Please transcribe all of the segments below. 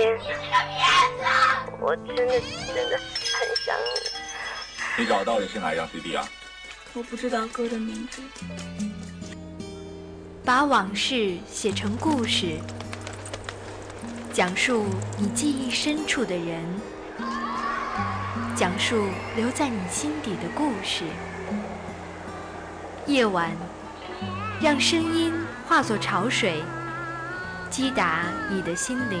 边，我真的真的很想你。你找到底是哪一张 CD 啊？我不知道歌的名字。把往事写成故事，讲述你记忆深处的人，讲述留在你心底的故事。夜晚，让声音化作潮水，击打你的心灵，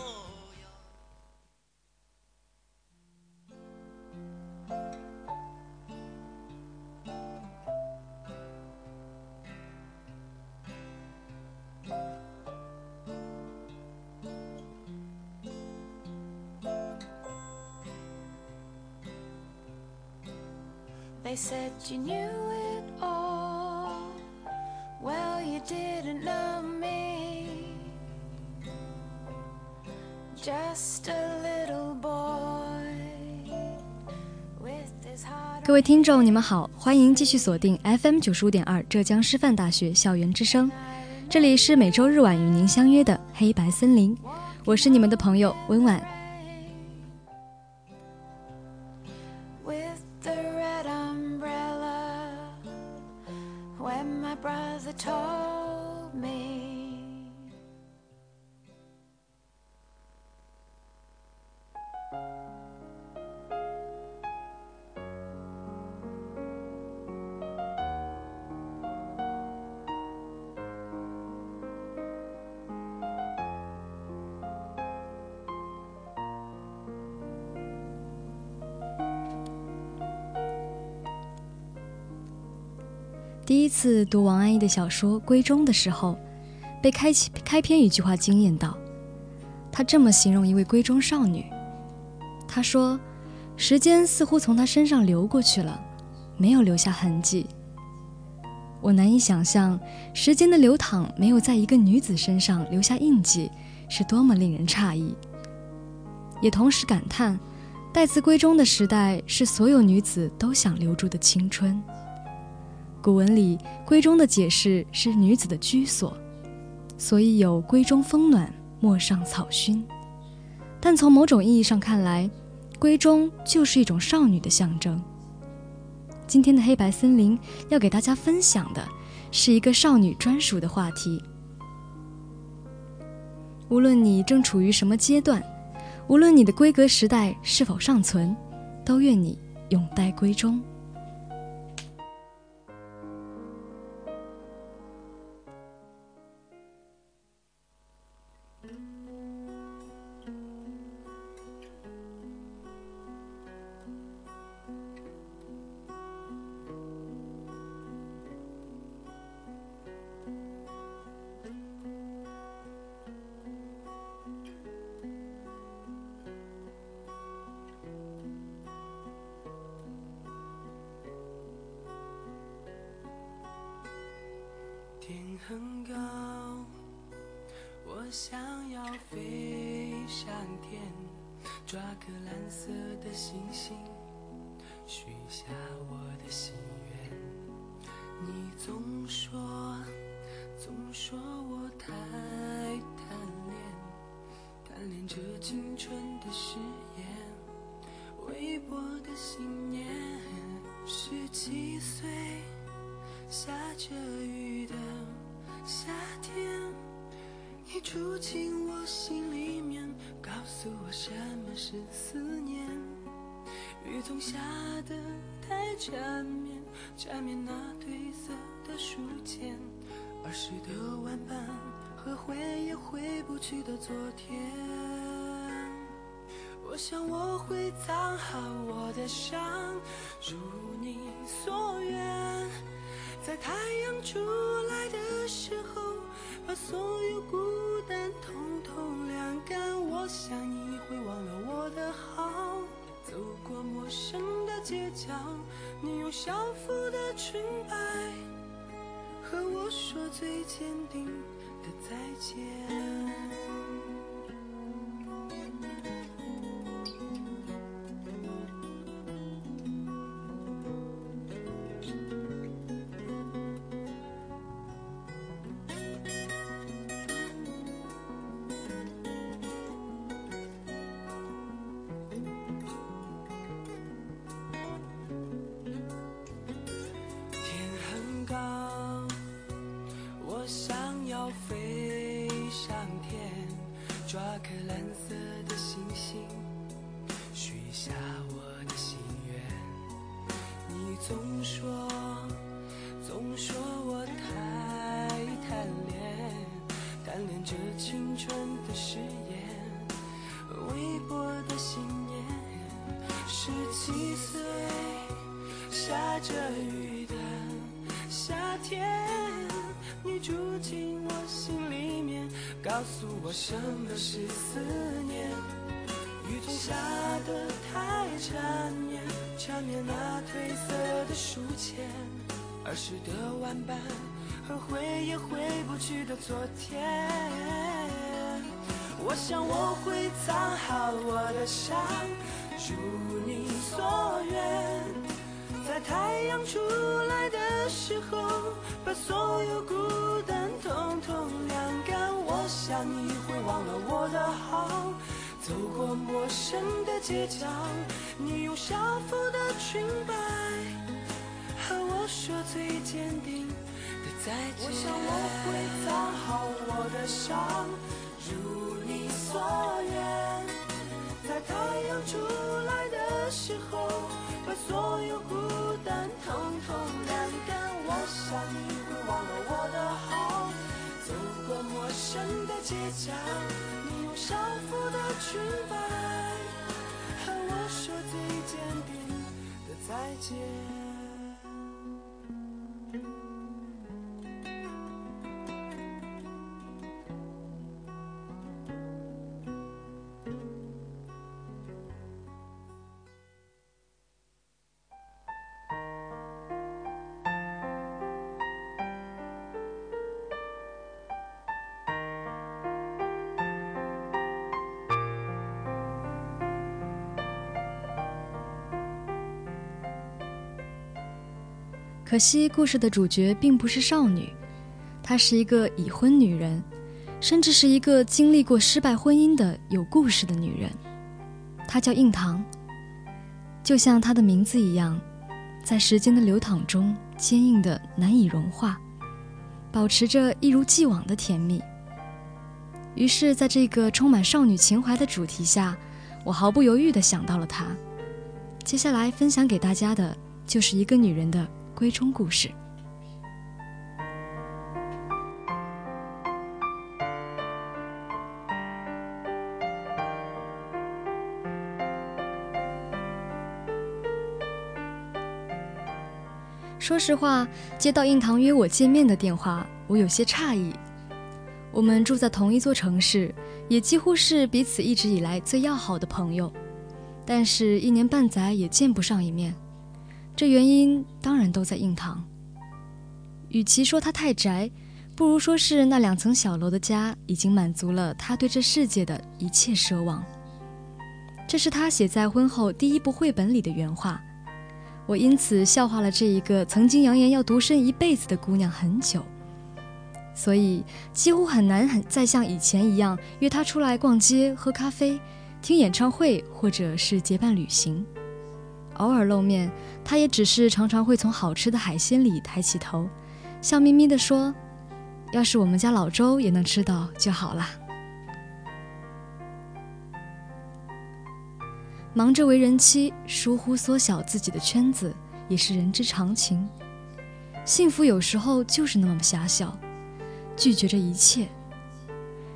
You knew it all. Well, you didn't know me. Just a little boy. with his heart. 各位听众，你们好，欢迎继续锁定 FM 九十五点二浙江师范大学校园之声，这里是每周日晚与您相约的黑白森林，我是你们的朋友温婉。when my brother told me 第一次读王安忆的小说《闺中》的时候，被开启开篇一句话惊艳到。他这么形容一位闺中少女：“他说，时间似乎从她身上流过去了，没有留下痕迹。我难以想象，时间的流淌没有在一个女子身上留下印记，是多么令人诧异。也同时感叹，待字闺中的时代是所有女子都想留住的青春。”古文里“闺中”的解释是女子的居所，所以有“闺中风暖，陌上草熏”。但从某种意义上看来，闺中就是一种少女的象征。今天的黑白森林要给大家分享的是一个少女专属的话题。无论你正处于什么阶段，无论你的闺阁时代是否尚存，都愿你永待闺中。抓颗蓝色的星星，许下我的心愿。你总说，总说我太贪恋，贪恋这青春的誓言，微薄的信念。十七岁，下着雨的。夏天，你住进我心里面，告诉我什么是思念。雨总下的太缠绵，缠绵那褪色的书签，儿时的玩伴和回也回不去的昨天。我想我会藏好我的伤，如你所愿，在太阳出来的。时候，把所有孤。想你会忘了我的好，走过陌生的街角，你用校服的裙摆和我说最坚定的再见。十七岁，下着雨的夏天，你住进我心里面，告诉我什么是思念。雨中下的太缠绵，缠绵那褪色的书签，儿时的玩伴和回也回不去的昨天。我想我会藏好我的伤，如。太阳出来的时候，把所有孤单统统晾干。我想你会忘了我的好，走过陌生的街角，你用校服的裙摆和我说最坚定的再见。我想我会藏好我的伤，如你所愿。在太阳出真的街角，你用校服的裙摆和我说最坚定的再见。可惜，故事的主角并不是少女，她是一个已婚女人，甚至是一个经历过失败婚姻的有故事的女人。她叫印堂，就像她的名字一样，在时间的流淌中坚硬的难以融化，保持着一如既往的甜蜜。于是，在这个充满少女情怀的主题下，我毫不犹豫地想到了她。接下来分享给大家的就是一个女人的。闺中故事。说实话，接到印堂约我见面的电话，我有些诧异。我们住在同一座城市，也几乎是彼此一直以来最要好的朋友，但是一年半载也见不上一面。这原因当然都在印堂。与其说他太宅，不如说是那两层小楼的家已经满足了他对这世界的一切奢望。这是他写在婚后第一部绘本里的原话。我因此笑话了这一个曾经扬言要独身一辈子的姑娘很久，所以几乎很难很再像以前一样约她出来逛街、喝咖啡、听演唱会，或者是结伴旅行。偶尔露面，他也只是常常会从好吃的海鲜里抬起头，笑眯眯地说：“要是我们家老周也能吃到就好了。”忙着为人妻，疏忽缩小自己的圈子，也是人之常情。幸福有时候就是那么狭小，拒绝着一切。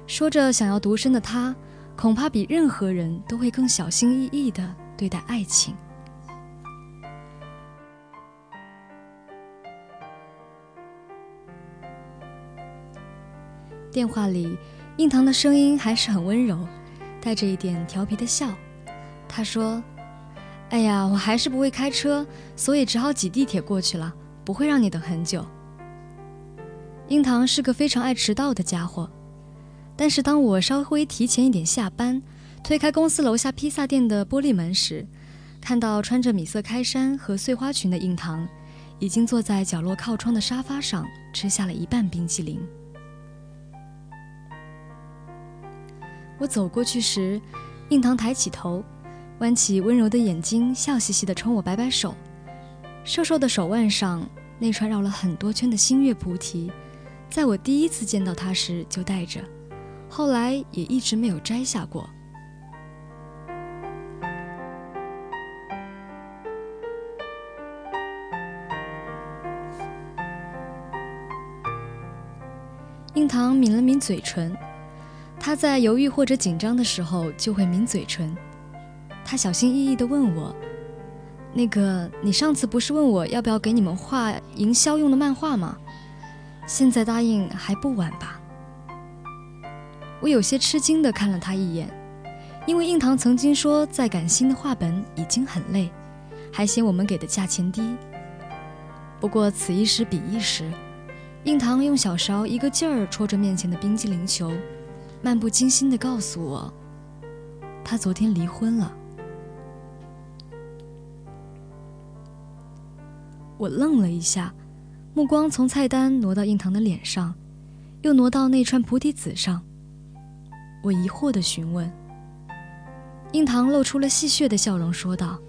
说着想要独身的他，恐怕比任何人都会更小心翼翼地对待爱情。电话里，印堂的声音还是很温柔，带着一点调皮的笑。他说：“哎呀，我还是不会开车，所以只好挤地铁过去了，不会让你等很久。”印堂是个非常爱迟到的家伙，但是当我稍微提前一点下班，推开公司楼下披萨店的玻璃门时，看到穿着米色开衫和碎花裙的印堂，已经坐在角落靠窗的沙发上吃下了一半冰淇淋。我走过去时，印堂抬起头，弯起温柔的眼睛，笑嘻嘻地冲我摆摆手。瘦瘦的手腕上那串绕了很多圈的星月菩提，在我第一次见到它时就戴着，后来也一直没有摘下过。印堂抿了抿嘴唇。他在犹豫或者紧张的时候就会抿嘴唇。他小心翼翼地问我：“那个，你上次不是问我要不要给你们画营销用的漫画吗？现在答应还不晚吧？”我有些吃惊地看了他一眼，因为印堂曾经说在赶新的画本已经很累，还嫌我们给的价钱低。不过此一时彼一时，印堂用小勺一个劲儿戳着面前的冰激凌球。漫不经心地告诉我，他昨天离婚了。我愣了一下，目光从菜单挪到印堂的脸上，又挪到那串菩提子上。我疑惑地询问，印堂露出了戏谑的笑容，说道：“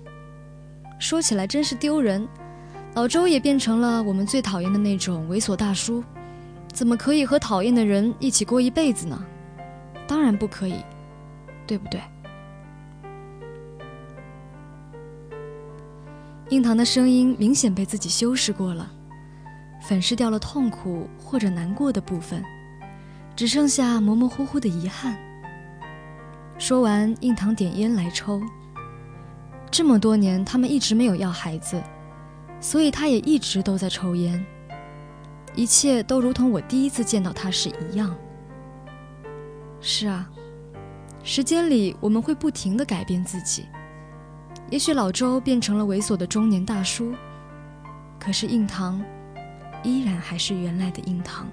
说起来真是丢人，老周也变成了我们最讨厌的那种猥琐大叔，怎么可以和讨厌的人一起过一辈子呢？”当然不可以，对不对？印堂的声音明显被自己修饰过了，粉饰掉了痛苦或者难过的部分，只剩下模模糊糊的遗憾。说完，印堂点烟来抽。这么多年，他们一直没有要孩子，所以他也一直都在抽烟。一切都如同我第一次见到他时一样。是啊，时间里我们会不停的改变自己。也许老周变成了猥琐的中年大叔，可是印堂依然还是原来的印堂。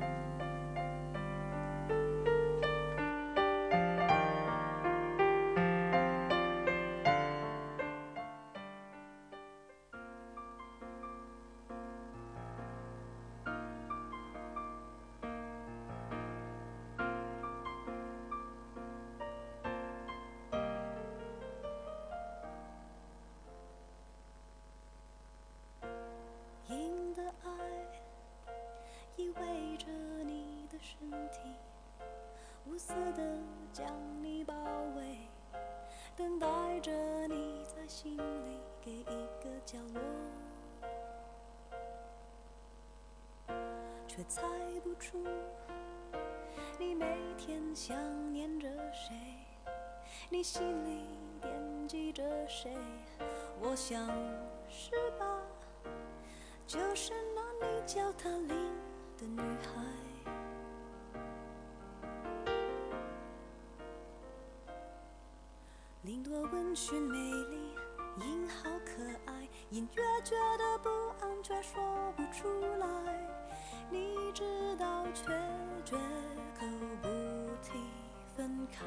开。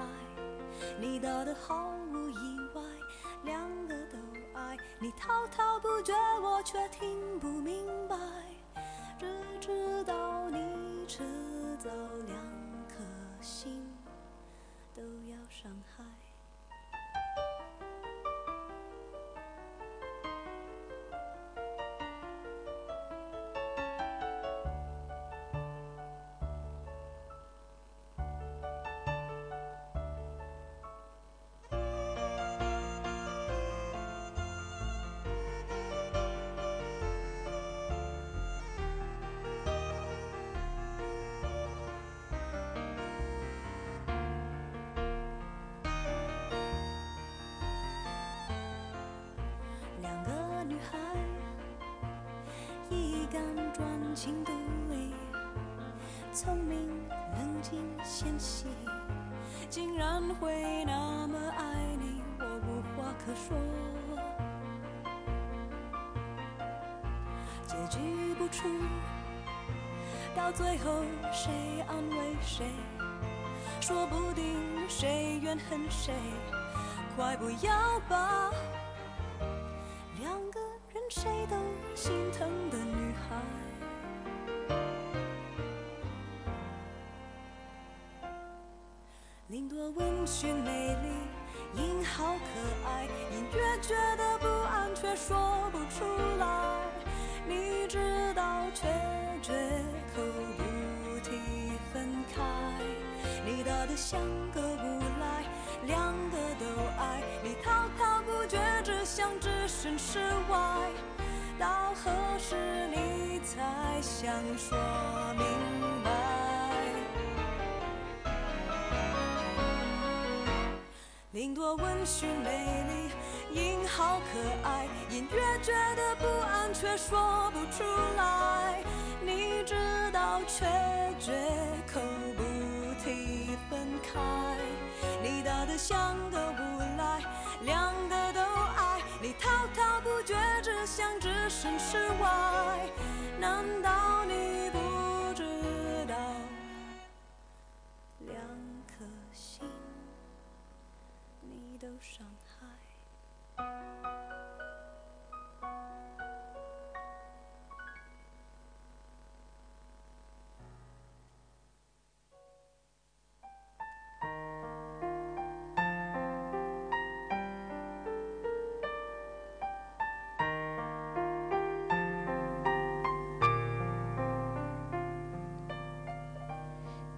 你答得毫无意外，两个都爱你，滔滔不绝，我却听不明白。只知道你迟早两颗心都要伤害。情独立，聪明冷静纤细，竟然会那么爱你，我无话可说。结局不出，到最后谁安慰谁？说不定谁怨恨谁？快不要吧两个人谁都心疼像个无赖，两个都爱你，滔滔不绝，只想置身事外。到何时你才想说明白？林多温驯美丽，音好可爱，隐约觉得不安，却说不出来。你知道，却绝口开。你大得像个无赖，两个都爱你，滔滔不绝，只想置身事外。难道你不知道，两颗心你都伤害？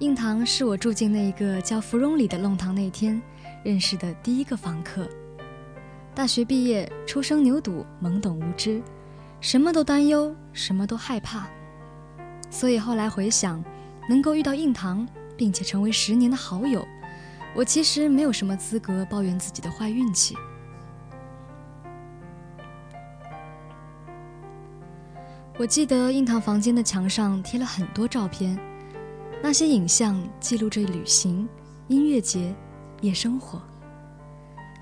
印堂是我住进那一个叫芙蓉里的弄堂那天认识的第一个房客。大学毕业，初生牛犊，懵懂无知，什么都担忧，什么都害怕。所以后来回想，能够遇到印堂，并且成为十年的好友，我其实没有什么资格抱怨自己的坏运气。我记得印堂房间的墙上贴了很多照片。那些影像记录着旅行、音乐节、夜生活。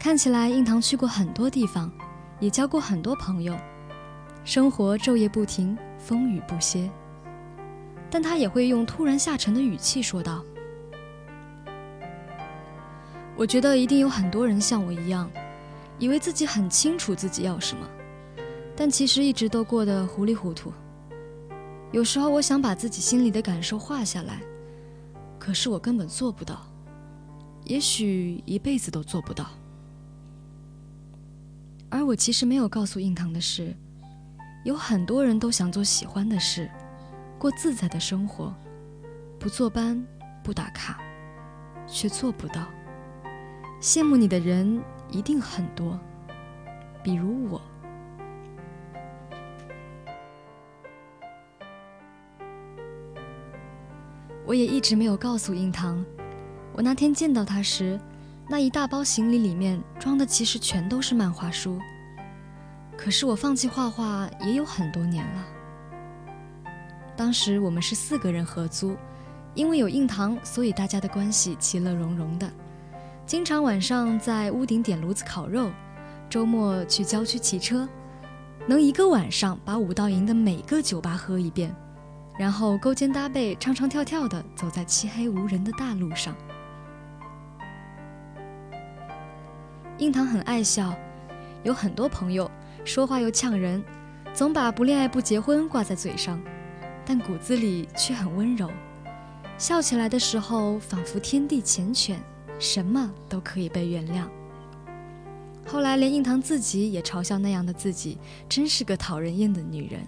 看起来印堂去过很多地方，也交过很多朋友，生活昼夜不停，风雨不歇。但他也会用突然下沉的语气说道：“我觉得一定有很多人像我一样，以为自己很清楚自己要什么，但其实一直都过得糊里糊涂。”有时候我想把自己心里的感受画下来，可是我根本做不到，也许一辈子都做不到。而我其实没有告诉印堂的是，有很多人都想做喜欢的事，过自在的生活，不坐班，不打卡，却做不到。羡慕你的人一定很多，比如我。我也一直没有告诉印堂，我那天见到他时，那一大包行李里面装的其实全都是漫画书。可是我放弃画画也有很多年了。当时我们是四个人合租，因为有印堂，所以大家的关系其乐融融的。经常晚上在屋顶点炉子烤肉，周末去郊区骑车，能一个晚上把五道营的每个酒吧喝一遍。然后勾肩搭背，唱唱跳跳的走在漆黑无人的大路上。印堂很爱笑，有很多朋友，说话又呛人，总把不恋爱不结婚挂在嘴上，但骨子里却很温柔。笑起来的时候，仿佛天地缱绻，什么都可以被原谅。后来连印堂自己也嘲笑那样的自己，真是个讨人厌的女人。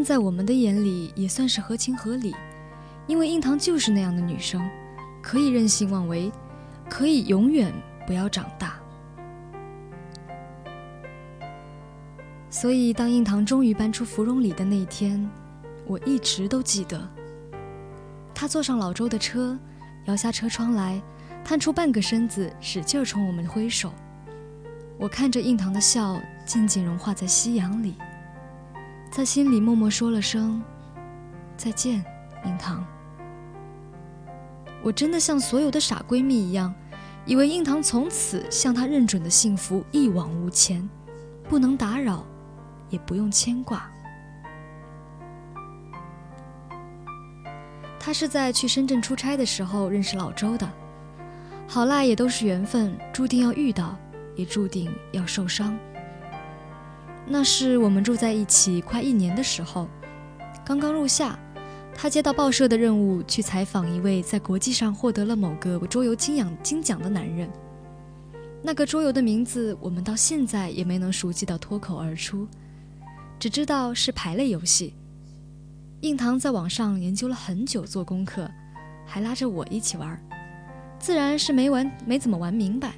但在我们的眼里也算是合情合理，因为印堂就是那样的女生，可以任性妄为，可以永远不要长大。所以，当印堂终于搬出芙蓉里的那一天，我一直都记得。她坐上老周的车，摇下车窗来，探出半个身子，使劲冲我们挥手。我看着印堂的笑，渐渐融化在夕阳里。在心里默默说了声再见，印堂。我真的像所有的傻闺蜜一样，以为印堂从此向他认准的幸福一往无前，不能打扰，也不用牵挂。他是在去深圳出差的时候认识老周的，好赖也都是缘分，注定要遇到，也注定要受伤。那是我们住在一起快一年的时候，刚刚入夏，他接到报社的任务，去采访一位在国际上获得了某个桌游金奖金奖的男人。那个桌游的名字，我们到现在也没能熟悉到脱口而出，只知道是牌类游戏。印堂在网上研究了很久，做功课，还拉着我一起玩，自然是没玩，没怎么玩明白。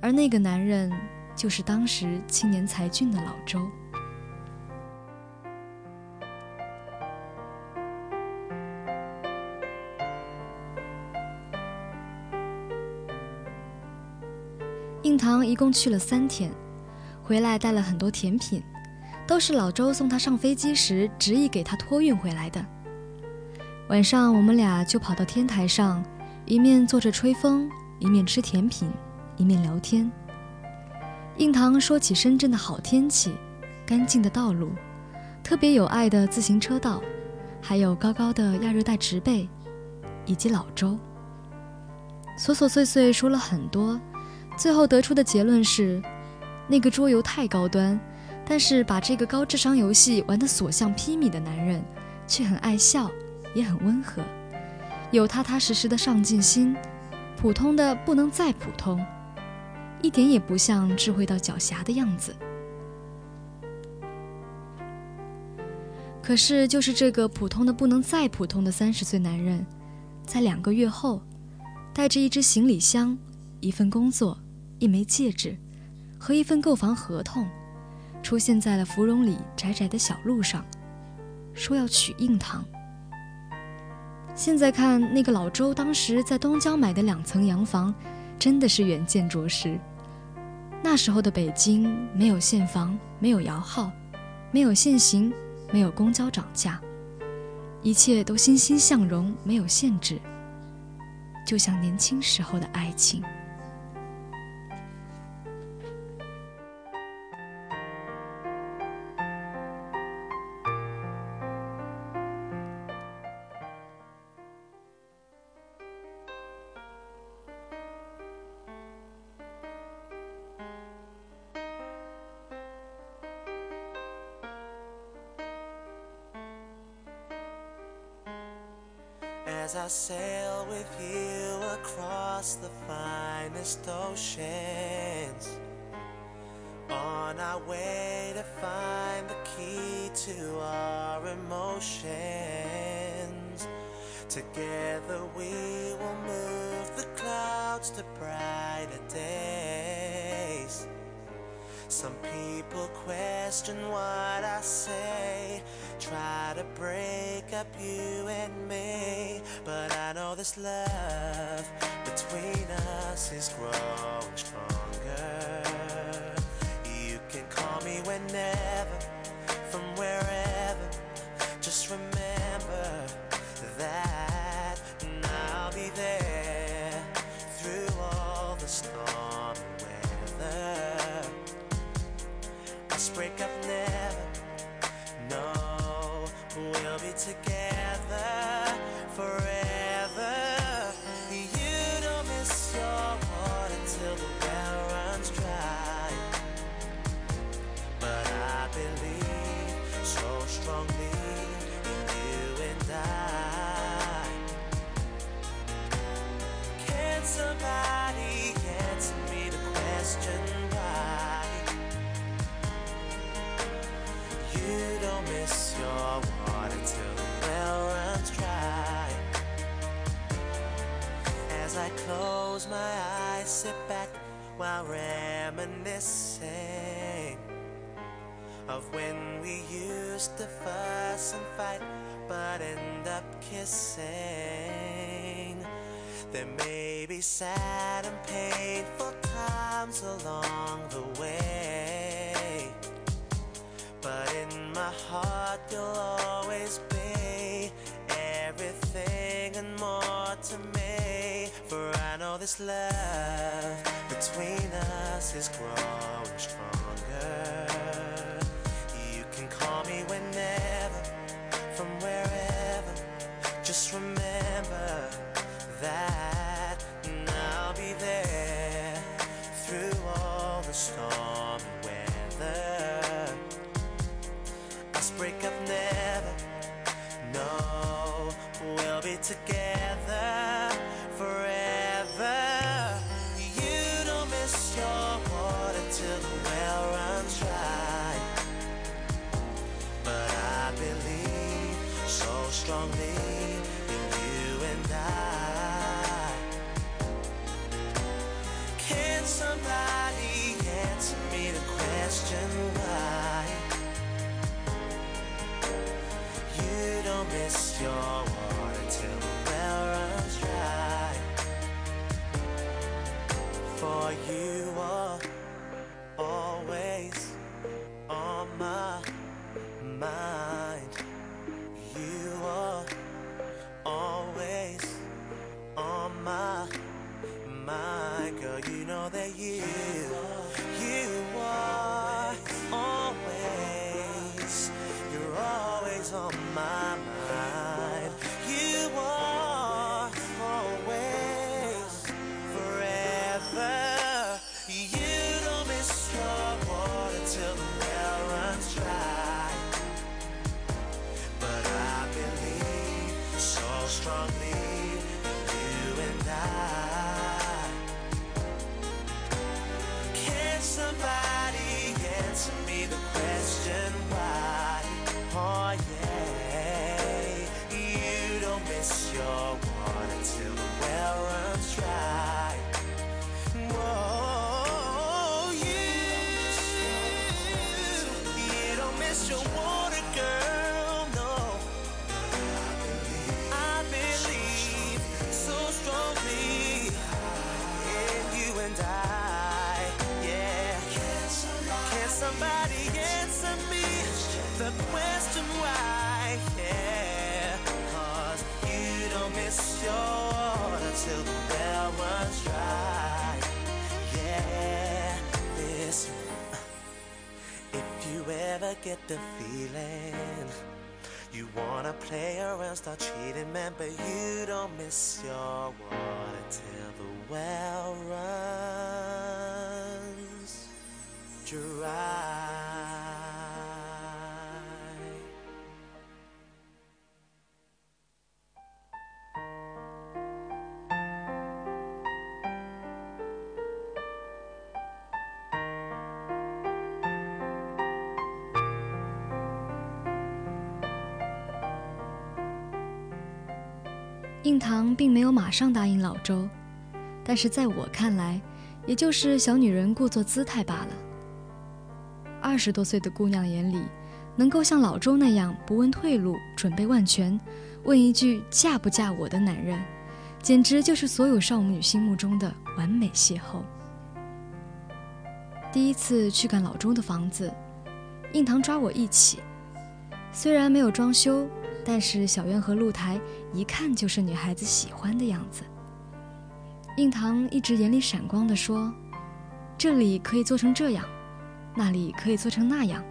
而那个男人，就是当时青年才俊的老周。印堂一共去了三天，回来带了很多甜品。都是老周送他上飞机时执意给他托运回来的。晚上我们俩就跑到天台上，一面坐着吹风，一面吃甜品，一面聊天。印堂说起深圳的好天气、干净的道路、特别有爱的自行车道，还有高高的亚热带植被，以及老周。琐琐碎碎说了很多，最后得出的结论是，那个桌游太高端。但是把这个高智商游戏玩得所向披靡的男人，却很爱笑，也很温和，有踏踏实实的上进心，普通的不能再普通，一点也不像智慧到狡黠的样子。可是，就是这个普通的不能再普通的三十岁男人，在两个月后，带着一只行李箱、一份工作、一枚戒指和一份购房合同。出现在了芙蓉里窄窄的小路上，说要娶印堂。现在看那个老周当时在东郊买的两层洋房，真的是远见卓识。那时候的北京没有现房，没有摇号，没有限行，没有公交涨价，一切都欣欣向荣，没有限制，就像年轻时候的爱情。As I sail with you across the finest oceans. On our way to find the key to our emotions. Together we will move the clouds to brighter days. Some people question what I say, try to break up you and me. This love between us is growing stronger. You can call me whenever, from wherever. Just remember that and I'll be there through all the stormy weather. Us break up never. No, we'll be together close my eyes, sit back while reminiscing of when we used to fuss and fight, but end up kissing. There may be sad and painful times along the way. But in my heart, you'll always know this love between us is growing stronger. You can call me whenever, from wherever. Just remember that and I'll be there through all the stormy weather. Us break up never. No, we'll be together forever. Miss your water till the well runs dry. For you are always 印堂并没有马上答应老周，但是在我看来，也就是小女人故作姿态罢了。二十多岁的姑娘眼里，能够像老周那样不问退路、准备万全，问一句嫁不嫁我的男人，简直就是所有少女心目中的完美邂逅。第一次去看老周的房子，印堂抓我一起，虽然没有装修。但是小院和露台一看就是女孩子喜欢的样子。印堂一直眼里闪光地说：“这里可以做成这样，那里可以做成那样。”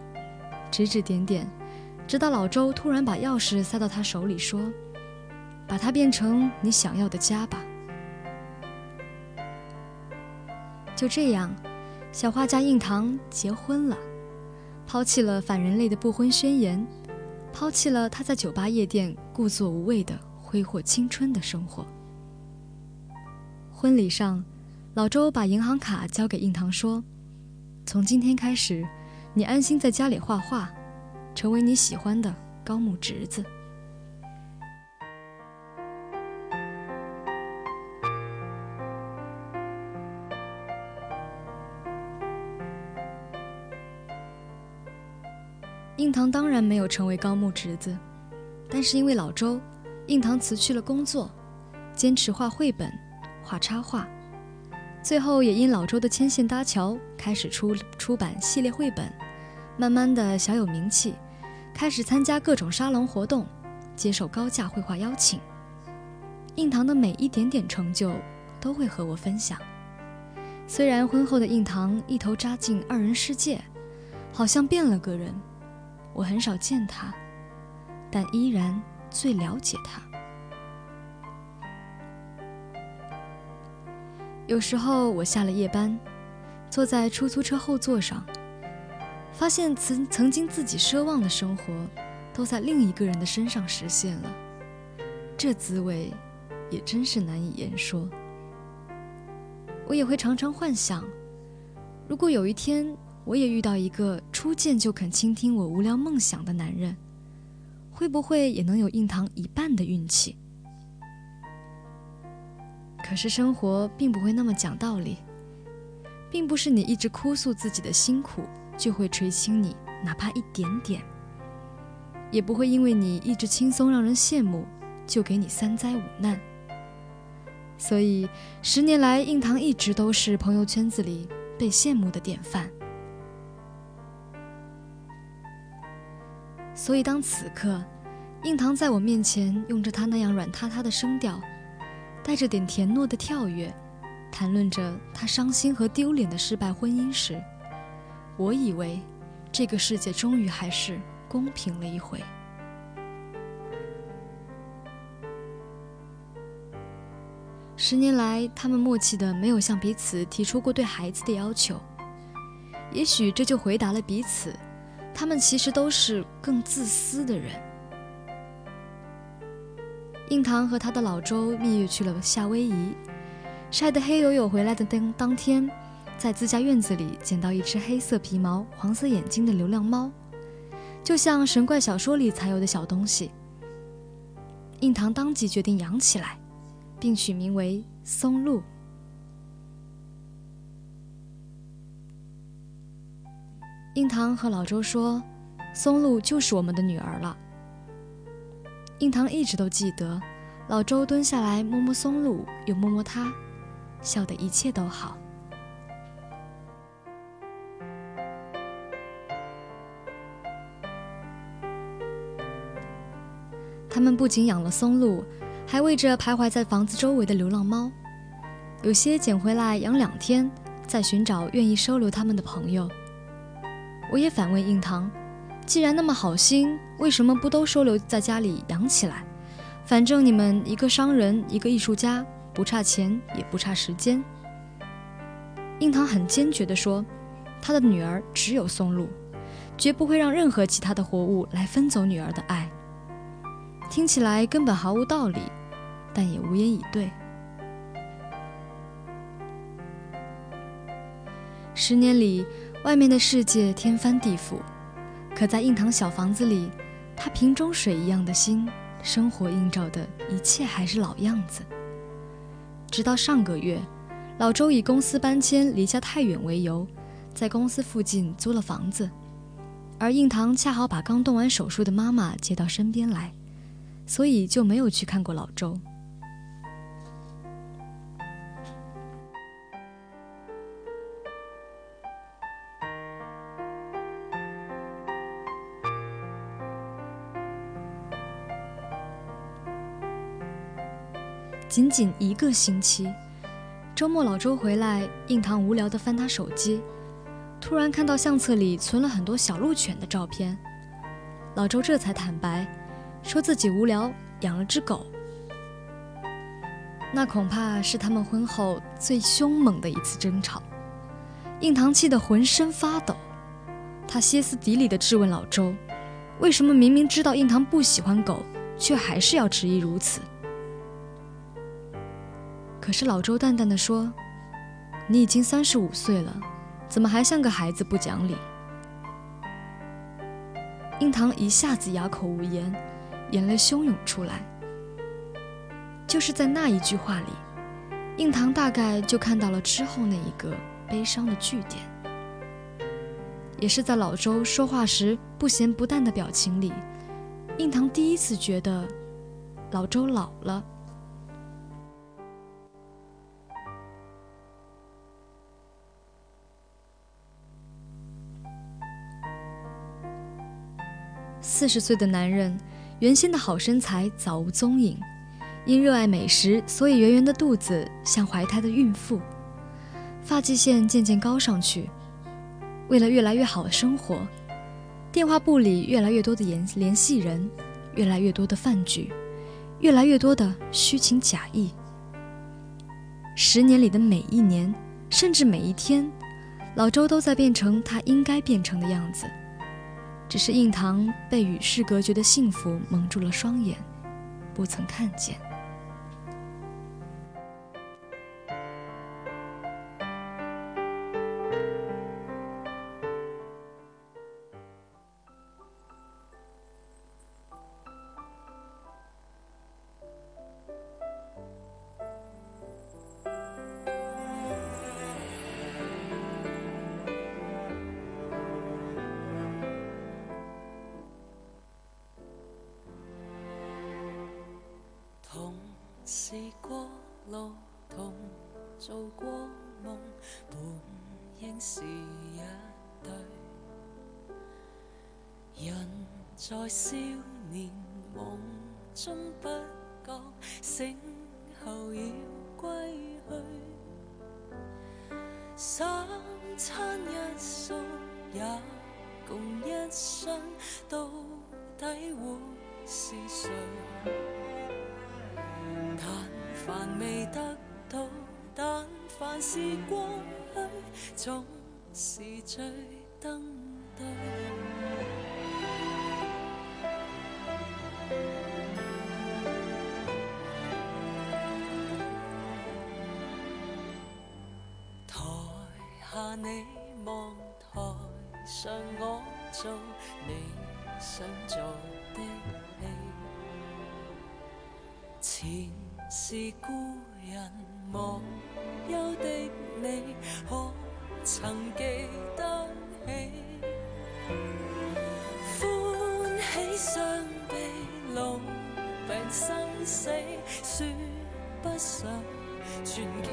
指指点点，直到老周突然把钥匙塞到他手里说：“把它变成你想要的家吧。”就这样，小画家印堂结婚了，抛弃了反人类的不婚宣言。抛弃了他在酒吧夜店故作无畏的挥霍青春的生活。婚礼上，老周把银行卡交给印堂，说：“从今天开始，你安心在家里画画，成为你喜欢的高木直子。”印堂当然没有成为高木直子，但是因为老周，印堂辞去了工作，坚持画绘本、画插画，最后也因老周的牵线搭桥，开始出出版系列绘本，慢慢的小有名气，开始参加各种沙龙活动，接受高价绘画邀请。印堂的每一点点成就，都会和我分享。虽然婚后的印堂一头扎进二人世界，好像变了个人，我很少见他，但依然最了解他。有时候我下了夜班，坐在出租车后座上，发现曾曾经自己奢望的生活，都在另一个人的身上实现了，这滋味也真是难以言说。我也会常常幻想，如果有一天我也遇到一个初见就肯倾听我无聊梦想的男人，会不会也能有印堂一半的运气？可是生活并不会那么讲道理，并不是你一直哭诉自己的辛苦就会垂青你哪怕一点点，也不会因为你一直轻松让人羡慕就给你三灾五难。所以，十年来，印堂一直都是朋友圈子里被羡慕的典范。所以，当此刻，印堂在我面前用着他那样软塌塌的声调，带着点甜糯的跳跃，谈论着他伤心和丢脸的失败婚姻时，我以为，这个世界终于还是公平了一回。十年来，他们默契的没有向彼此提出过对孩子的要求。也许这就回答了彼此，他们其实都是更自私的人。印堂和他的老周蜜月去了夏威夷，晒得黑黝黝回来的当当天，在自家院子里捡到一只黑色皮毛、黄色眼睛的流浪猫，就像神怪小说里才有的小东西。印堂当即决定养起来。并取名为松露。印堂和老周说：“松露就是我们的女儿了。”印堂一直都记得，老周蹲下来摸摸松露，又摸摸他，笑得一切都好。他们不仅养了松露。还喂着徘徊在房子周围的流浪猫，有些捡回来养两天，再寻找愿意收留他们的朋友。我也反问印堂：“既然那么好心，为什么不都收留在家里养起来？反正你们一个商人，一个艺术家，不差钱也不差时间。”印堂很坚决地说：“他的女儿只有松露，绝不会让任何其他的活物来分走女儿的爱。”听起来根本毫无道理。但也无言以对。十年里，外面的世界天翻地覆，可在印堂小房子里，他瓶中水一样的心，生活映照的一切还是老样子。直到上个月，老周以公司搬迁离家太远为由，在公司附近租了房子，而印堂恰好把刚动完手术的妈妈接到身边来，所以就没有去看过老周。仅仅一个星期，周末老周回来，印堂无聊地翻他手机，突然看到相册里存了很多小鹿犬的照片。老周这才坦白，说自己无聊养了只狗。那恐怕是他们婚后最凶猛的一次争吵。印堂气得浑身发抖，他歇斯底里地质问老周：“为什么明明知道印堂不喜欢狗，却还是要执意如此？”可是老周淡淡的说：“你已经三十五岁了，怎么还像个孩子不讲理？”印堂一下子哑口无言，眼泪汹涌出来。就是在那一句话里，印堂大概就看到了之后那一个悲伤的句点。也是在老周说话时不咸不淡的表情里，印堂第一次觉得老周老了。四十岁的男人，原先的好身材早无踪影，因热爱美食，所以圆圆的肚子像怀胎的孕妇，发际线渐渐高上去。为了越来越好的生活，电话簿里越来越多的联联系人，越来越多的饭局，越来越多的虚情假意。十年里的每一年，甚至每一天，老周都在变成他应该变成的样子，只是印堂被与世隔绝的幸福蒙住了双眼，不曾看见。過去，總是最登对。台下你望台上我做你想做的戲。前是故人忘，曾記得起？歡喜傷悲老病生死，说不上传奇。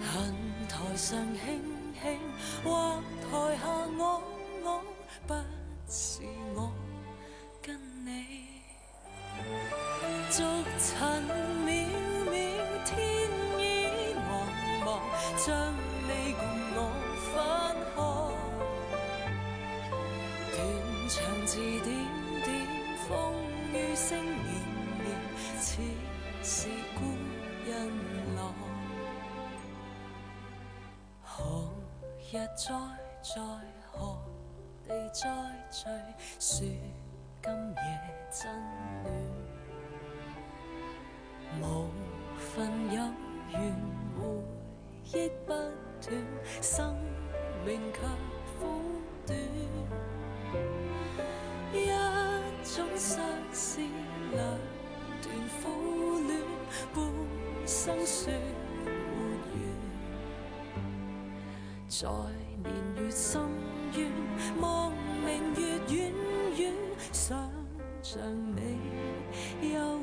恨台上輕輕，或台下我我，不是我跟你。日再再何地再聚，说今夜真暖。無份有緣，回憶不斷，生命卻苦短。一種相思，兩段苦戀，半生說在年月深渊，望明月远远，想像你幽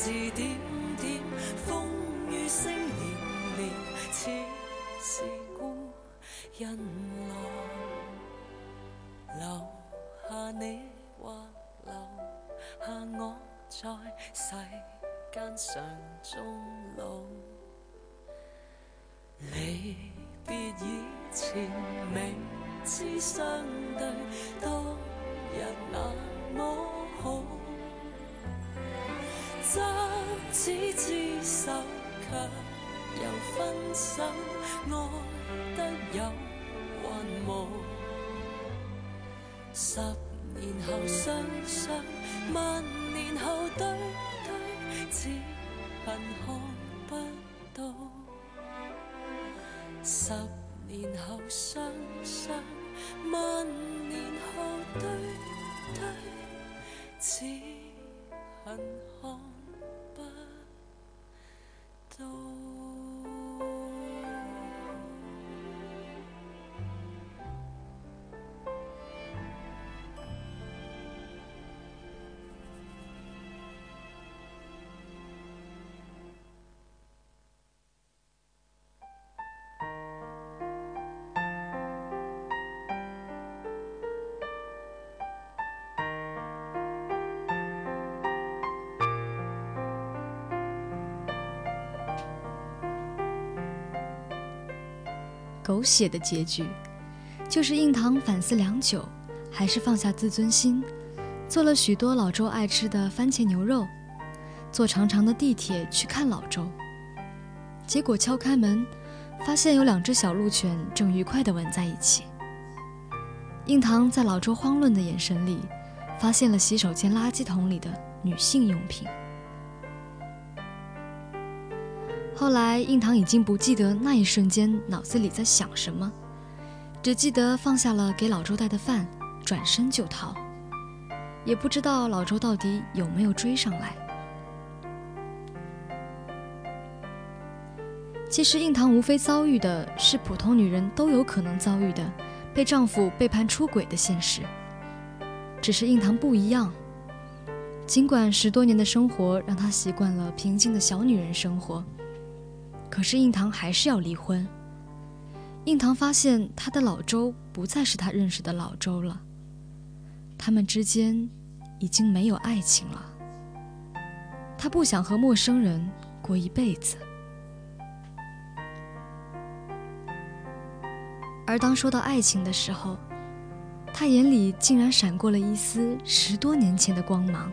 字點點，風雨聲連連，似是故人來。留下你或留下我，在世間上终老。離別以前，明知相對當日那手，愛得有還無。十年後雙雙，萬年后对对，只恨看不到。十年後雙雙，萬年后对对，只恨看不到。狗血的结局，就是印堂反思良久，还是放下自尊心，做了许多老周爱吃的番茄牛肉，坐长长的地铁去看老周。结果敲开门，发现有两只小鹿犬正愉快地吻在一起。印堂在老周慌乱的眼神里，发现了洗手间垃圾桶里的女性用品。后来，印堂已经不记得那一瞬间脑子里在想什么，只记得放下了给老周带的饭，转身就逃，也不知道老周到底有没有追上来。其实，印堂无非遭遇的是普通女人都有可能遭遇的，被丈夫背叛出轨的现实。只是印堂不一样，尽管十多年的生活让她习惯了平静的小女人生活。可是印堂还是要离婚。印堂发现他的老周不再是他认识的老周了，他们之间已经没有爱情了。他不想和陌生人过一辈子。而当说到爱情的时候，他眼里竟然闪过了一丝十多年前的光芒。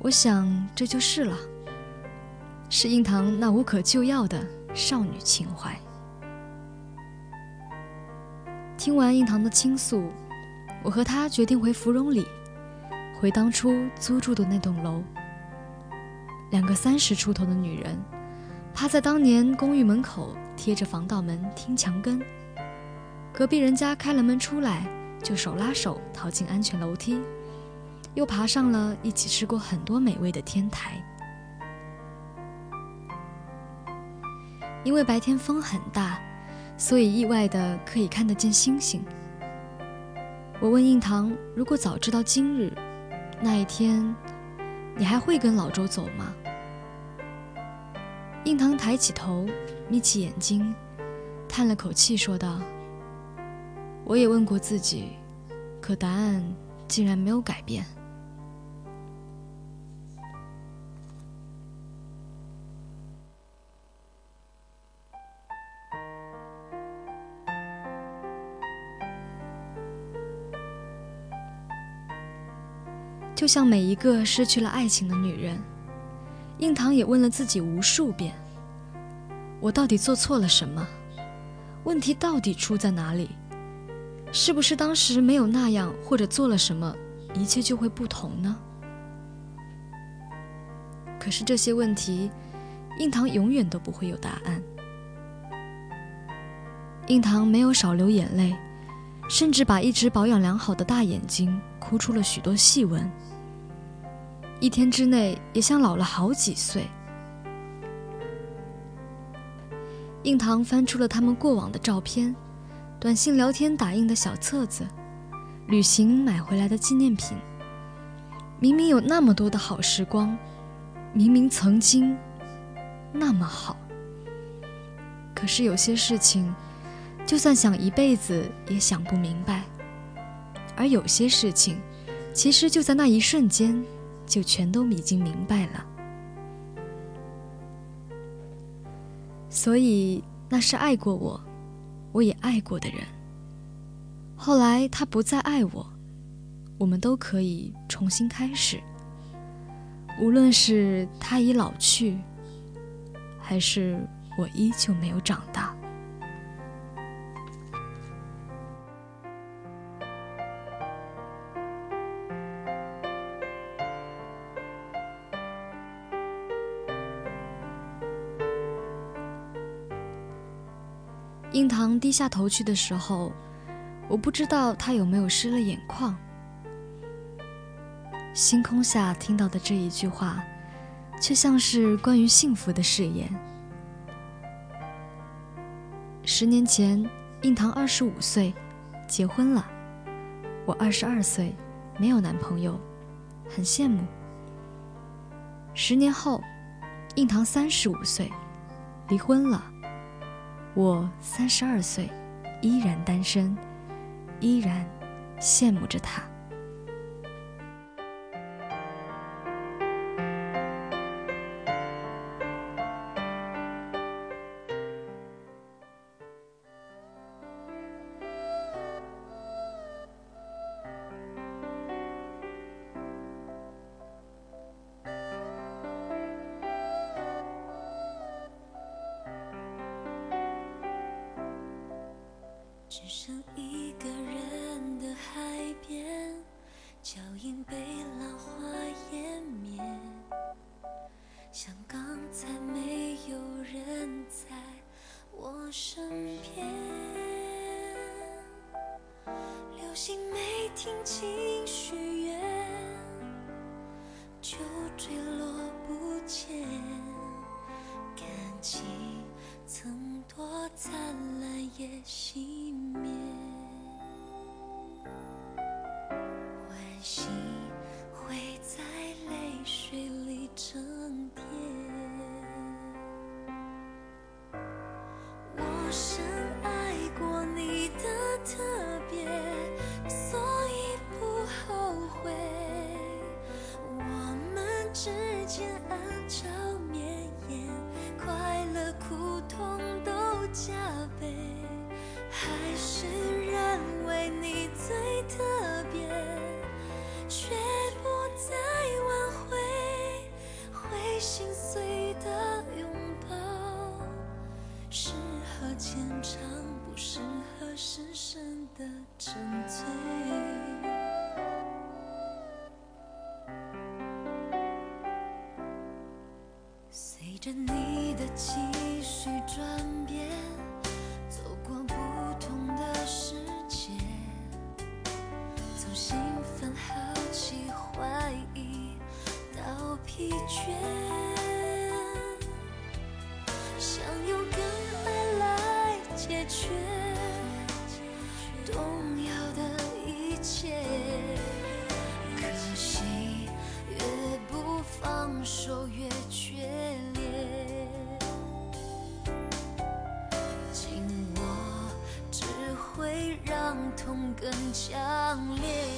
我想这就是了。是印堂那无可救药的少女情怀。听完印堂的倾诉，我和他决定回芙蓉里，回当初租住的那栋楼。两个三十出头的女人，趴在当年公寓门口贴着防盗门听墙根。隔壁人家开了门出来，就手拉手逃进安全楼梯，又爬上了一起吃过很多美味的天台。因为白天风很大，所以意外的可以看得见星星。我问印堂：“如果早知道今日那一天，你还会跟老周走吗？”印堂抬起头，眯起眼睛，叹了口气，说道：“我也问过自己，可答案竟然没有改变。”就像每一个失去了爱情的女人，印堂也问了自己无数遍：我到底做错了什么？问题到底出在哪里？是不是当时没有那样，或者做了什么，一切就会不同呢？可是这些问题，印堂永远都不会有答案。印堂没有少流眼泪，甚至把一只保养良好的大眼睛哭出了许多细纹。一天之内，也像老了好几岁。印堂翻出了他们过往的照片，短信聊天打印的小册子，旅行买回来的纪念品。明明有那么多的好时光，明明曾经那么好，可是有些事情，就算想一辈子也想不明白。而有些事情，其实就在那一瞬间。就全都已经明白了，所以那是爱过我，我也爱过的人。后来他不再爱我，我们都可以重新开始。无论是他已老去，还是我依旧没有长大。印堂低下头去的时候，我不知道他有没有湿了眼眶，星空下听到的这一句话，却像是关于幸福的誓言。十年前，印堂二十五岁，结婚了；我二十二岁，没有男朋友，很羡慕。十年后，印堂三十五岁，离婚了；我三十二岁，依然单身，依然羡慕着他。的沉醉。随着你的期许转变，痛更强烈。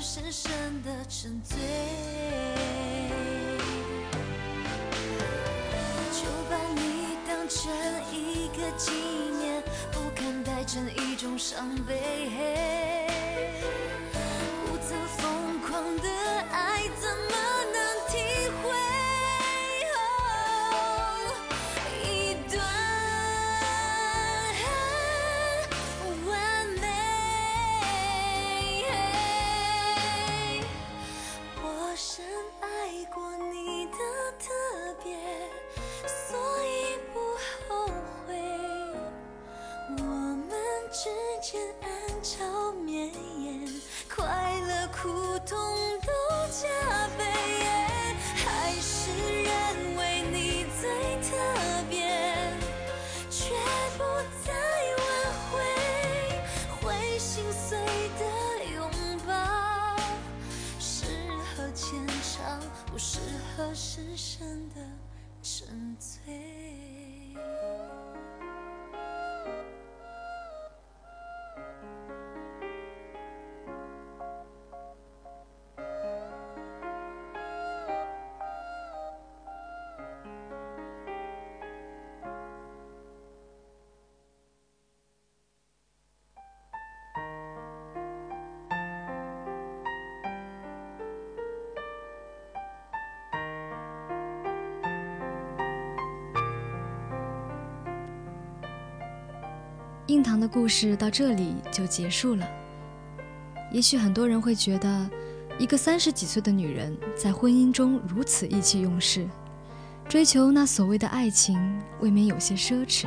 深深的沉醉。就把你当成一个纪念，不看待成一种伤悲。和深深的沉醉。印堂的故事到这里就结束了。也许很多人会觉得，一个三十几岁的女人在婚姻中如此意气用事，追求那所谓的爱情，未免有些奢侈。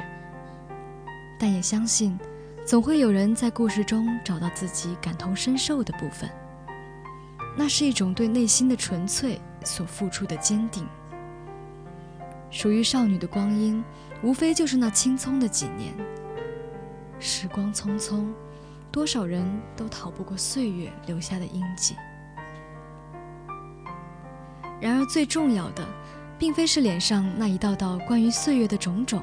但也相信，总会有人在故事中找到自己感同身受的部分。那是一种对内心的纯粹所付出的坚定。属于少女的光阴，无非就是那青葱的几年。时光匆匆，多少人都逃不过岁月留下的印记。然而，最重要的，并非是脸上那一道道关于岁月的种种，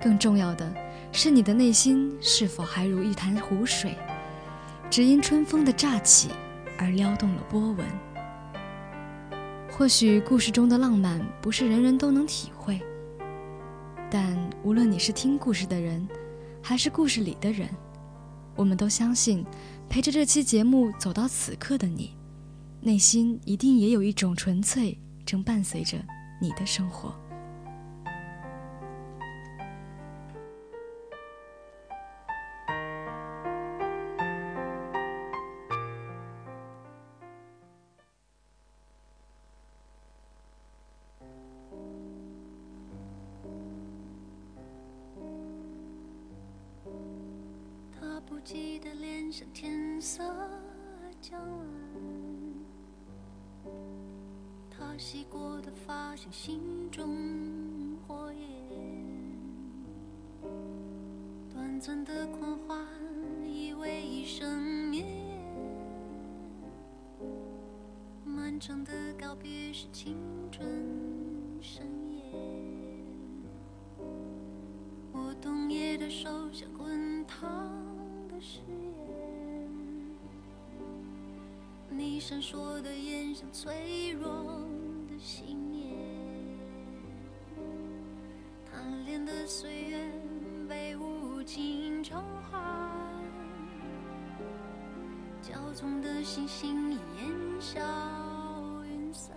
更重要的是你的内心是否还如一潭湖水，只因春风的乍起而撩动了波纹。或许故事中的浪漫不是人人都能体会，但无论你是听故事的人，还是故事里的人，我们都相信，陪着这期节目走到此刻的你，内心一定也有一种纯粹正伴随着你的生活。你的手像滚烫的。誓言，你闪烁的眼像脆弱的信念，贪恋的岁月被无情偿还，骄纵的星星烟消云散。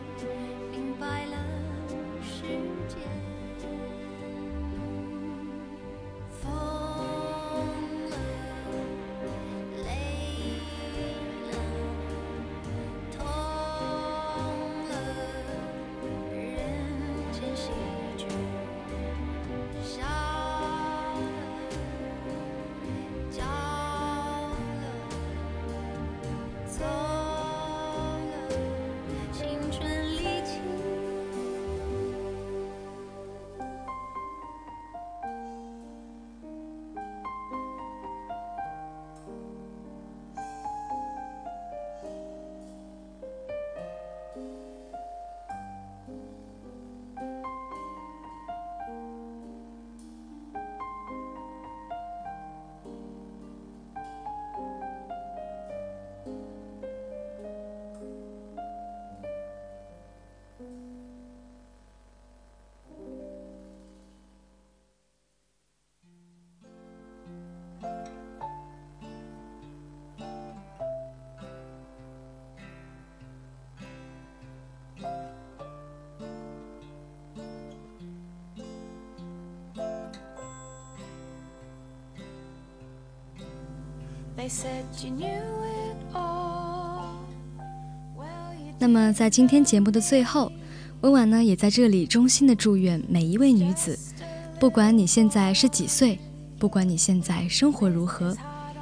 那么，在今天节目的最后，温婉呢也在这里衷心的祝愿每一位女子，不管你现在是几岁，不管你现在生活如何，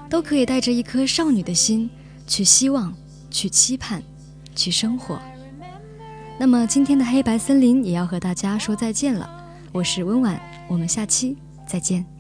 都可以带着一颗少女的心，去希望，去期盼，去生活。那么今天的黑白森林也要和大家说再见了，我是温婉，我们下期再见。